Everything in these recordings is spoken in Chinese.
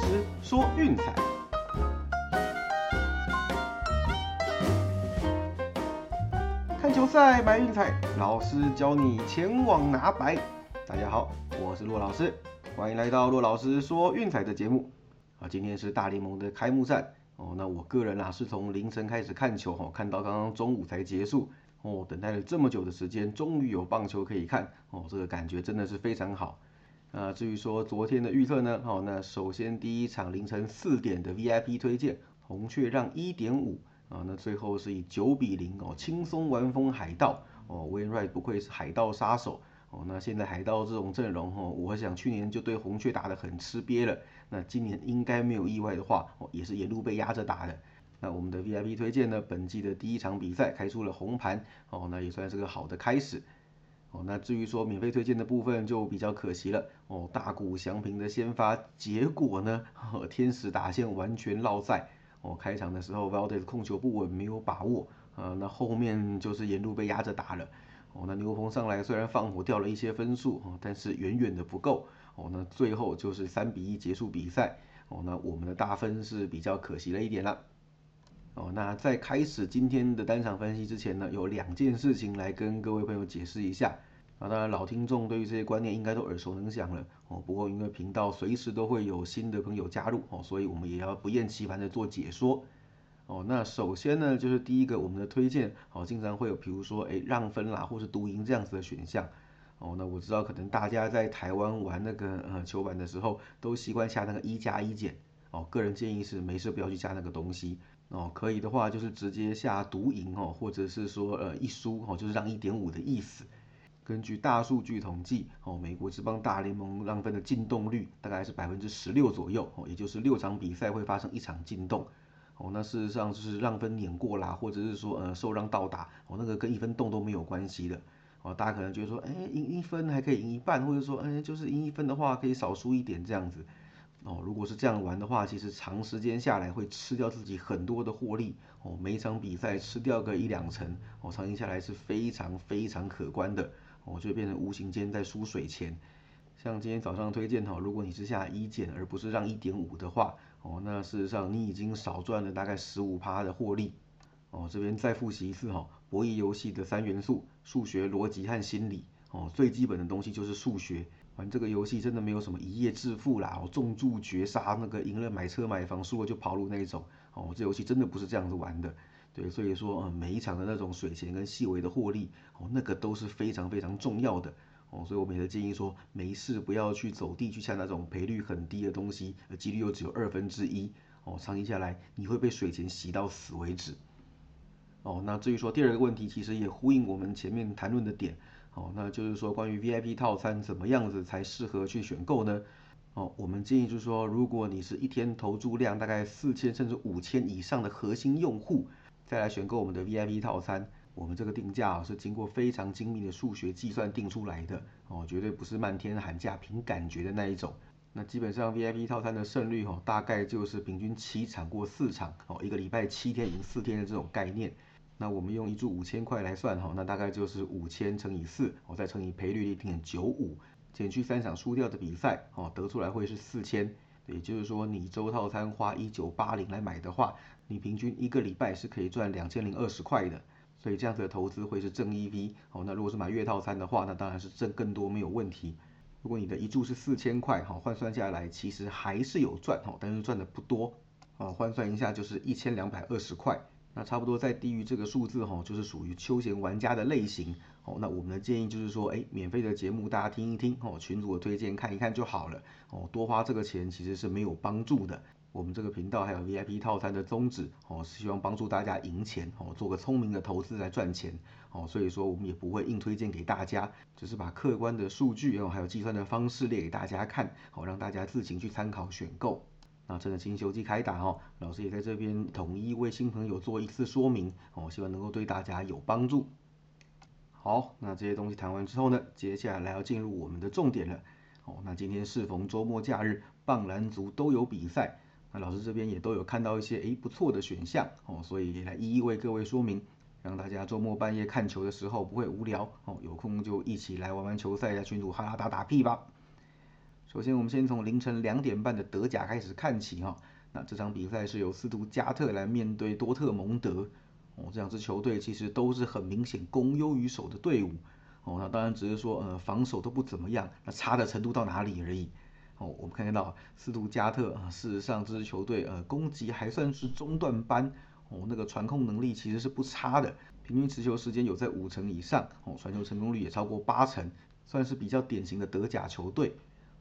师说运彩，看球赛买运彩，老师教你前往拿白。大家好，我是骆老师，欢迎来到骆老师说运彩的节目。啊，今天是大联盟的开幕战哦。那我个人啊是从凌晨开始看球哦，看到刚刚中午才结束哦，等待了这么久的时间，终于有棒球可以看哦，这个感觉真的是非常好。啊，至于说昨天的预测呢，好，那首先第一场凌晨四点的 VIP 推荐，红雀让一点五啊，那最后是以九比零哦，轻松完封海盗哦，Win Right 不愧是海盗杀手哦，那现在海盗这种阵容哦，我想去年就对红雀打得很吃瘪了，那今年应该没有意外的话哦，也是沿路被压着打的。那我们的 VIP 推荐呢，本季的第一场比赛开出了红盘哦，那也算是个好的开始。哦，那至于说免费推荐的部分就比较可惜了哦。大谷翔平的先发结果呢，天使打线完全落赛哦。开场的时候 Valdez 控球不稳，没有把握啊。那后面就是沿路被压着打了哦。那牛棚上来虽然放火掉了一些分数哦，但是远远的不够哦。那最后就是三比一结束比赛哦。那我们的大分是比较可惜了一点了哦。那在开始今天的单场分析之前呢，有两件事情来跟各位朋友解释一下。啊，当然老听众对于这些观念应该都耳熟能详了哦。不过因为频道随时都会有新的朋友加入哦，所以我们也要不厌其烦的做解说哦。那首先呢，就是第一个我们的推荐哦，经常会有比如说哎让分啦，或是独赢这样子的选项哦。那我知道可能大家在台湾玩那个呃球板的时候，都习惯下那个一加一减哦。个人建议是没事不要去加那个东西哦。可以的话就是直接下独赢哦，或者是说呃一输哦，就是让一点五的意思。根据大数据统计，哦，美国职棒大联盟让分的进洞率大概是百分之十六左右，哦，也就是六场比赛会发生一场进洞，哦，那事实上就是让分碾过啦，或者是说呃受让到达，哦，那个跟一分洞都没有关系的，哦，大家可能觉得说，哎，赢一分还可以赢一半，或者说，哎，就是赢一分的话可以少输一点这样子，哦，如果是这样玩的话，其实长时间下来会吃掉自己很多的获利，哦，每一场比赛吃掉个一两成，哦，长期下来是非常非常可观的。哦，就变成无形间在输水钱。像今天早上推荐哈，如果你是下一减而不是让一点五的话，哦，那事实上你已经少赚了大概十五趴的获利。哦，这边再复习一次哈，博弈游戏的三元素：数学、逻辑和心理。哦，最基本的东西就是数学。玩这个游戏真的没有什么一夜致富啦，哦，重注绝杀，那个赢了买车买房，输了就跑路那一种。哦，这游戏真的不是这样子玩的。对，所以说，嗯，每一场的那种水钱跟细微的获利，哦，那个都是非常非常重要的，哦，所以我们也建议说，没事不要去走地去下那种赔率很低的东西，几率又只有二分之一，哦，长期下来你会被水钱洗到死为止，哦，那至于说第二个问题，其实也呼应我们前面谈论的点，哦，那就是说关于 VIP 套餐怎么样子才适合去选购呢？哦，我们建议就是说，如果你是一天投注量大概四千甚至五千以上的核心用户。再来选购我们的 VIP 套餐，我们这个定价啊是经过非常精密的数学计算定出来的哦，绝对不是漫天喊价凭感觉的那一种。那基本上 VIP 套餐的胜率哦，大概就是平均七场过四场哦，一个礼拜七天赢四天的这种概念。那我们用一注五千块来算哈，那大概就是五千乘以四，我再乘以赔率一点九五，减去三场输掉的比赛哦，得出来会是四千。也就是说，你周套餐花一九八零来买的话。你平均一个礼拜是可以赚两千零二十块的，所以这样子的投资会是正 EV 哦。那如果是买月套餐的话，那当然是挣更多没有问题。如果你的一注是四千块，哈，换算下来其实还是有赚，哈，但是赚的不多，哦，换算一下就是一千两百二十块，那差不多在低于这个数字，哈，就是属于休闲玩家的类型，哦，那我们的建议就是说，哎，免费的节目大家听一听，哦，群主的推荐看一看就好了，哦，多花这个钱其实是没有帮助的。我们这个频道还有 VIP 套餐的宗旨哦，是希望帮助大家赢钱哦，做个聪明的投资来赚钱哦，所以说我们也不会硬推荐给大家，只是把客观的数据哦，还有计算的方式列给大家看，好让大家自行去参考选购。那趁着新球季开打哦，老师也在这边统一为新朋友做一次说明哦，希望能够对大家有帮助。好，那这些东西谈完之后呢，接下来要进入我们的重点了哦。那今天适逢周末假日，棒篮足都有比赛。那老师这边也都有看到一些诶不错的选项哦，所以也来一一为各位说明，让大家周末半夜看球的时候不会无聊哦，有空就一起来玩玩球赛，在群组哈拉打打屁吧。首先，我们先从凌晨两点半的德甲开始看起哈。那这场比赛是由斯图加特来面对多特蒙德。哦，这两支球队其实都是很明显攻优于守的队伍。哦，那当然只是说，呃，防守都不怎么样，那差的程度到哪里而已。哦，我们看到斯图加特啊，事实上这支球队呃攻击还算是中段班。哦，那个传控能力其实是不差的，平均持球时间有在五成以上。哦，传球成功率也超过八成，算是比较典型的德甲球队。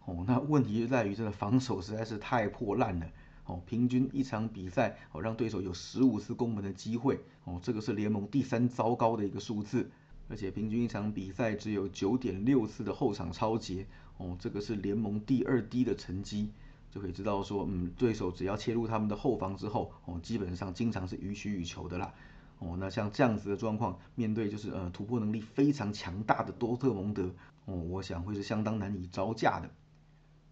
哦，那问题就在于这个防守实在是太破烂了。哦，平均一场比赛哦让对手有十五次攻门的机会。哦，这个是联盟第三糟糕的一个数字。而且平均一场比赛只有九点六次的后场超节。哦，这个是联盟第二低的成绩。就可以知道说，嗯，对手只要切入他们的后防之后，哦，基本上经常是予取予求的啦。哦，那像这样子的状况，面对就是呃突破能力非常强大的多特蒙德，哦，我想会是相当难以招架的。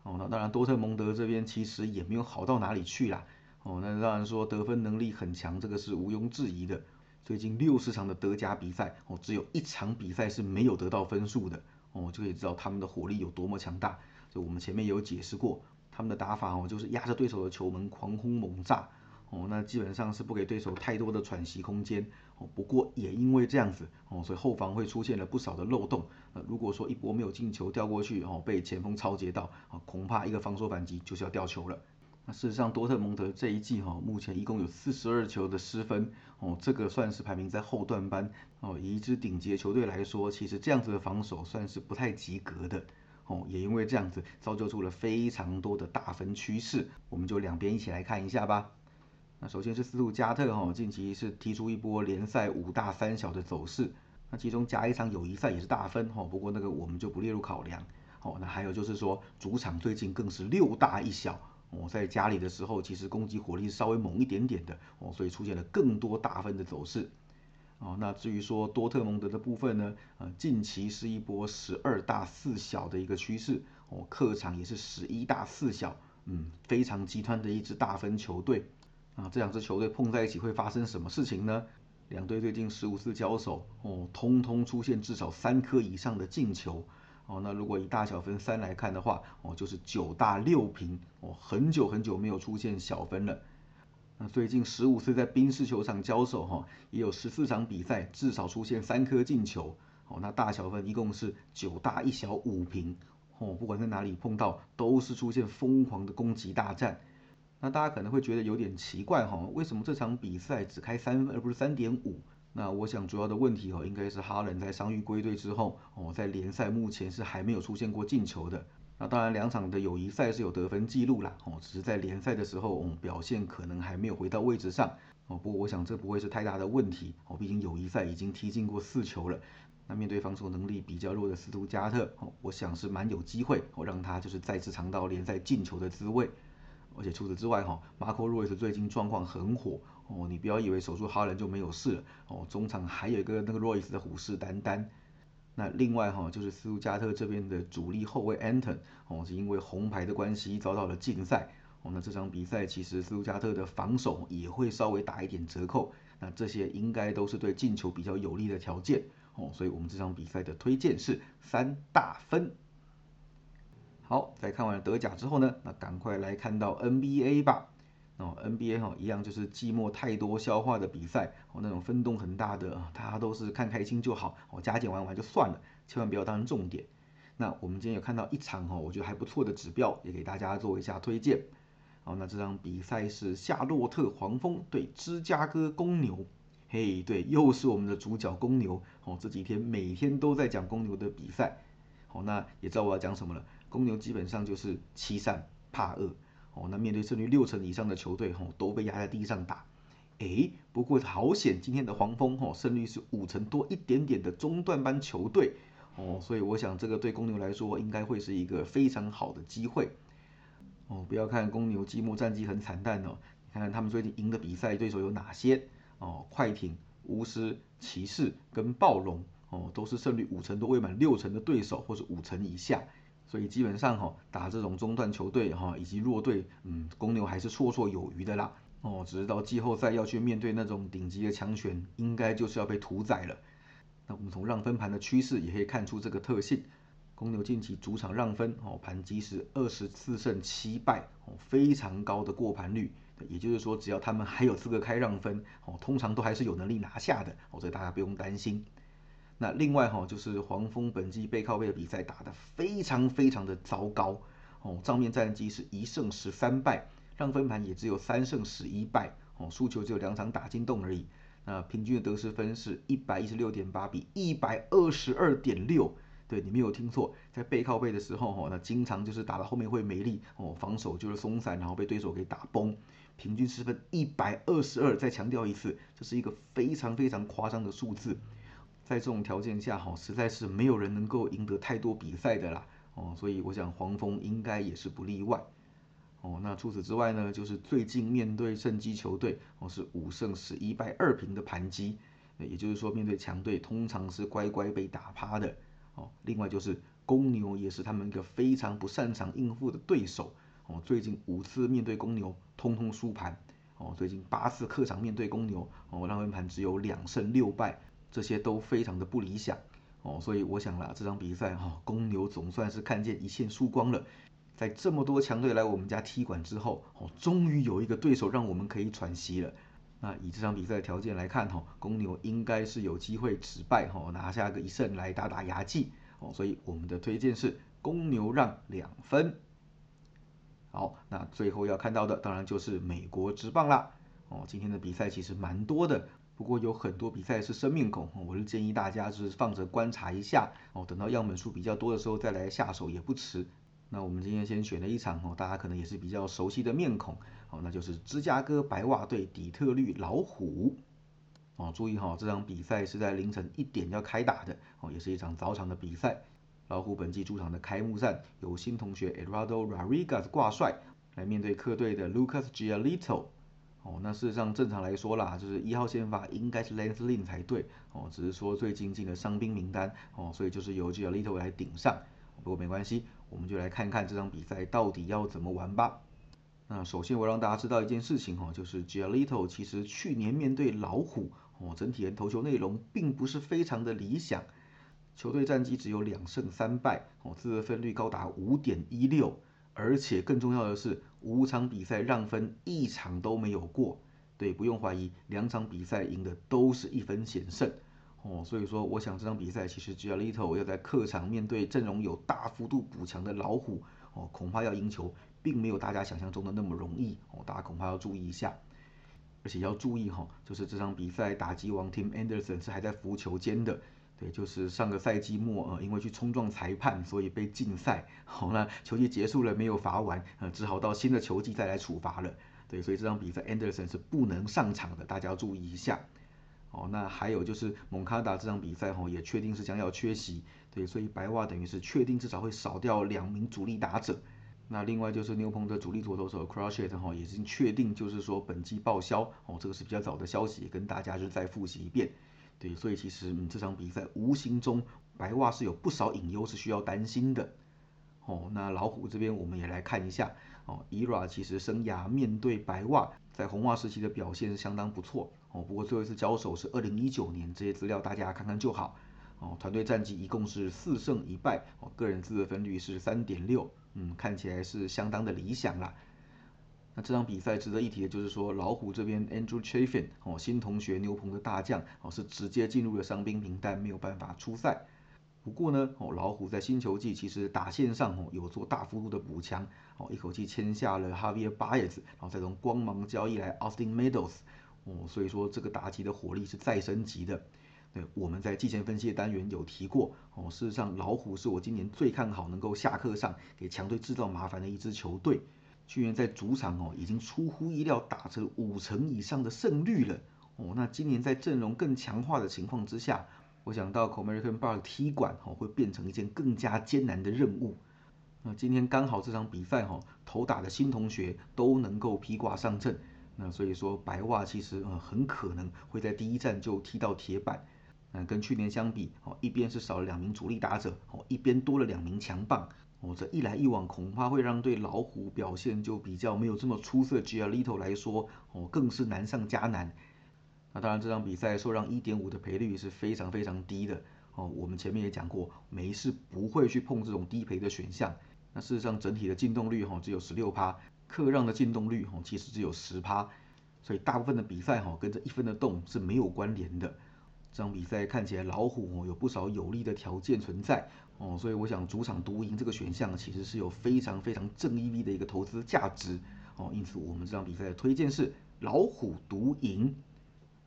哦，那当然多特蒙德这边其实也没有好到哪里去啦。哦，那当然说得分能力很强，这个是毋庸置疑的。最近六十场的德甲比赛，哦，只有一场比赛是没有得到分数的。哦，就可以知道他们的火力有多么强大。就我们前面也有解释过，他们的打法哦，就是压着对手的球门狂轰猛炸。哦，那基本上是不给对手太多的喘息空间。哦，不过也因为这样子，哦，所以后防会出现了不少的漏洞。呃，如果说一波没有进球掉过去，哦，被前锋超截到，啊，恐怕一个防守反击就是要掉球了。那事实上，多特蒙德这一季哈，目前一共有四十二球的失分。哦，这个算是排名在后段班。哦，以一支顶级的球队来说，其实这样子的防守算是不太及格的。哦，也因为这样子，造就出了非常多的大分趋势。我们就两边一起来看一下吧。那首先是斯图加特哈，近期是提出一波联赛五大三小的走势，那其中加一场友谊赛也是大分哈，不过那个我们就不列入考量。哦，那还有就是说主场最近更是六大一小，哦，在家里的时候其实攻击火力稍微猛一点点的哦，所以出现了更多大分的走势。哦，那至于说多特蒙德的部分呢，呃，近期是一波十二大四小的一个趋势，哦，客场也是十一大四小，嗯，非常极端的一支大分球队。啊，这两支球队碰在一起会发生什么事情呢？两队最近十五次交手，哦，通通出现至少三颗以上的进球。哦，那如果以大小分三来看的话，哦，就是九大六平，哦，很久很久没有出现小分了。那最近十五次在冰室球场交手，哈，也有十四场比赛至少出现三颗进球。哦，那大小分一共是九大一小五平。哦，不管在哪里碰到，都是出现疯狂的攻击大战。那大家可能会觉得有点奇怪哈，为什么这场比赛只开三分而不是三点五？那我想主要的问题哦，应该是哈伦在伤愈归队之后哦，在联赛目前是还没有出现过进球的。那当然两场的友谊赛是有得分记录啦哦，只是在联赛的时候哦表现可能还没有回到位置上哦。不过我想这不会是太大的问题哦，毕竟友谊赛已经踢进过四球了。那面对防守能力比较弱的斯图加特哦，我想是蛮有机会哦，让他就是再次尝到联赛进球的滋味。而且除此之外，哈，马可罗伊斯最近状况很火哦，你不要以为守住哈兰就没有事了哦，中场还有一个那个罗伊斯的虎视眈眈。那另外哈，就是斯图加特这边的主力后卫 Anton 哦，是因为红牌的关系遭到了禁赛哦，那这场比赛其实斯图加特的防守也会稍微打一点折扣，那这些应该都是对进球比较有利的条件哦，所以我们这场比赛的推荐是三大分。好，在看完了德甲之后呢，那赶快来看到 NBA 吧。哦，NBA 哈，一样就是寂寞太多消化的比赛，哦，那种分动很大的，大家都是看开心就好，哦，加减玩玩就算了，千万不要当成重点。那我们今天有看到一场哈，我觉得还不错的指标，也给大家做一下推荐。哦，那这场比赛是夏洛特黄蜂对芝加哥公牛。嘿，对，又是我们的主角公牛。哦，这几天每天都在讲公牛的比赛。好，那也知道我要讲什么了。公牛基本上就是欺善怕恶，哦，那面对胜率六成以上的球队，吼都被压在地上打。诶，不过好险，今天的黄蜂，吼胜率是五成多一点点的中段班球队，哦，所以我想这个对公牛来说应该会是一个非常好的机会。哦，不要看公牛季末战绩很惨淡哦，你看看他们最近赢的比赛对手有哪些？哦，快艇、巫师、骑士跟暴龙，哦，都是胜率五成多未满六成的对手，或是五成以下。所以基本上哈，打这种中段球队哈，以及弱队，嗯，公牛还是绰绰有余的啦。哦，只是到季后赛要去面对那种顶级的强权，应该就是要被屠宰了。那我们从让分盘的趋势也可以看出这个特性。公牛近期主场让分哦，盘基是二十四胜七败哦，非常高的过盘率。也就是说，只要他们还有资格开让分哦，通常都还是有能力拿下的哦，所以大家不用担心。那另外哈，就是黄蜂本季背靠背的比赛打得非常非常的糟糕哦，账面战绩是一胜十三败，让分盘也只有三胜十一败哦，输球只有两场打进洞而已。那平均的得失分是一百一十六点八比一百二十二点六。对你没有听错，在背靠背的时候，哈，那经常就是打到后面会没力，哦，防守就是松散，然后被对手给打崩。平均失分一百二十二，再强调一次，这是一个非常非常夸张的数字。在这种条件下，哈，实在是没有人能够赢得太多比赛的啦，哦，所以我想黄蜂应该也是不例外。哦，那除此之外呢，就是最近面对胜基球队，哦，是五胜十一败二平的盘击，也就是说面对强队通常是乖乖被打趴的。哦，另外就是公牛也是他们一个非常不擅长应付的对手。哦，最近五次面对公牛，通通输盘。哦，最近八次客场面对公牛，哦，让分盘只有两胜六败，这些都非常的不理想。哦，所以我想啦，这场比赛哈，公牛总算是看见一线曙光了。在这么多强队来我们家踢馆之后，哦，终于有一个对手让我们可以喘息了。那以这场比赛的条件来看，哈，公牛应该是有机会止败，哈，拿下个一胜来打打牙祭，哦，所以我们的推荐是公牛让两分。好，那最后要看到的当然就是美国职棒啦，哦，今天的比赛其实蛮多的，不过有很多比赛是生面孔，我是建议大家就是放着观察一下，哦，等到样本数比较多的时候再来下手也不迟。那我们今天先选了一场哦，大家可能也是比较熟悉的面孔，哦，那就是芝加哥白袜队底特律老虎，哦，注意哈，这场比赛是在凌晨一点要开打的，哦，也是一场早场的比赛。老虎本季主场的开幕战由新同学 Eduardo Rodriguez 挂帅，来面对客队的 Lucas Giolito，哦，那事实上正常来说啦，就是一号先发应该是 Lance Lynn 才对，哦，只是说最近进了伤兵名单，哦，所以就是由 Giolito 来顶上，不过没关系。我们就来看看这场比赛到底要怎么玩吧。那首先我让大家知道一件事情哈，就是 Giolito 其实去年面对老虎哦，整体的投球内容并不是非常的理想，球队战绩只有两胜三败哦，自得分率高达五点一六，而且更重要的是五场比赛让分一场都没有过，对，不用怀疑，两场比赛赢的都是一分险胜。哦，所以说，我想这场比赛其实 j a l i t o 要在客场面对阵容有大幅度补强的老虎，哦，恐怕要赢球，并没有大家想象中的那么容易，哦，大家恐怕要注意一下。而且要注意哈，就是这场比赛打击王 Tim Anderson 是还在浮球间的，对，就是上个赛季末，呃，因为去冲撞裁判，所以被禁赛，好，那球季结束了没有罚完，呃，只好到新的球季再来处罚了，对，所以这场比赛 Anderson 是不能上场的，大家要注意一下。哦，那还有就是蒙卡达这场比赛哈也确定是将要缺席，对，所以白袜等于是确定至少会少掉两名主力打者。那另外就是牛棚的主力左投手 Crushet 哈也已经确定就是说本季报销，哦，这个是比较早的消息，跟大家就再复习一遍。对，所以其实嗯这场比赛无形中白袜是有不少隐忧是需要担心的。哦，那老虎这边我们也来看一下，哦，ERA 其实生涯面对白袜在红袜时期的表现是相当不错。哦，不过最后一次交手是二零一九年，这些资料大家看看就好。哦，团队战绩一共是四胜一败，哦，个人自得分率是三点六，嗯，看起来是相当的理想啦。那这场比赛值得一提的就是说，老虎这边 Andrew Chaffin 哦，新同学牛棚的大将，哦，是直接进入了伤兵名单，没有办法出赛。不过呢，哦，老虎在新球季其实打线上哦有做大幅度的补强，哦，一口气签下了 Javier Baez，然后再从光芒交易来 Austin Meadows。哦，所以说这个打击的火力是再升级的。对，我们在季前分析的单元有提过。哦，事实上老虎是我今年最看好能够下课上给强队制造麻烦的一支球队。去年在主场哦已经出乎意料打成五成以上的胜率了。哦，那今年在阵容更强化的情况之下，我想到 American Park 踢馆哦会变成一件更加艰难的任务。那今天刚好这场比赛哈头打的新同学都能够披挂上阵。那所以说白袜其实呃很可能会在第一站就踢到铁板，那跟去年相比哦，一边是少了两名主力打者哦，一边多了两名强棒哦，这一来一往恐怕会让对老虎表现就比较没有这么出色 g i a l i t o 来说哦更是难上加难。那当然这场比赛受让一点五的赔率是非常非常低的哦，我们前面也讲过，没事不会去碰这种低赔的选项。那事实上整体的进洞率哈只有十六趴，客让的进洞率哈其实只有十趴，所以大部分的比赛哈跟这一分的洞是没有关联的。这场比赛看起来老虎哦有不少有利的条件存在哦，所以我想主场独赢这个选项其实是有非常非常正 EV 的一个投资价值哦，因此我们这场比赛的推荐是老虎独赢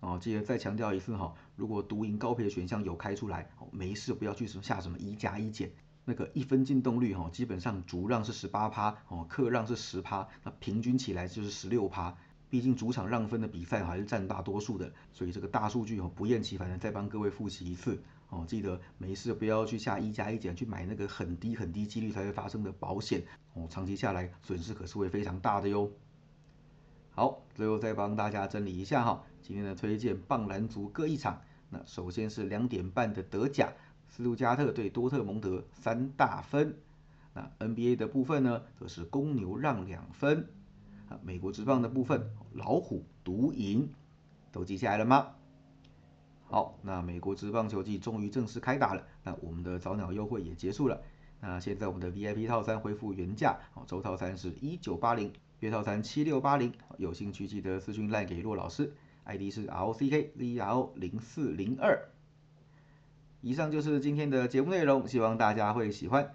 哦。记得再强调一次哈，如果独赢高赔的选项有开出来，没事不要去下什么一加一减，那个一分进洞率哈，基本上主让是十八趴哦，客让是十趴，那平均起来就是十六趴。毕竟主场让分的比赛还是占大多数的，所以这个大数据哦不厌其烦的再帮各位复习一次哦，记得没事不要去下一加一减去买那个很低很低几率才会发生的保险哦，长期下来损失可是会非常大的哟。好，最后再帮大家整理一下哈，今天的推荐棒篮足各一场，那首先是两点半的德甲，斯图加特对多特蒙德三大分，那 NBA 的部分呢则是公牛让两分。美国职棒的部分，老虎独赢，都记下来了吗？好，那美国职棒球季终于正式开打了，那我们的早鸟优惠也结束了。那现在我们的 VIP 套餐恢复原价，哦，周套餐是一九八零，月套餐七六八零，有兴趣记得私讯赖给骆老师，ID 是 R O C K Z R O 零四零二。以上就是今天的节目内容，希望大家会喜欢。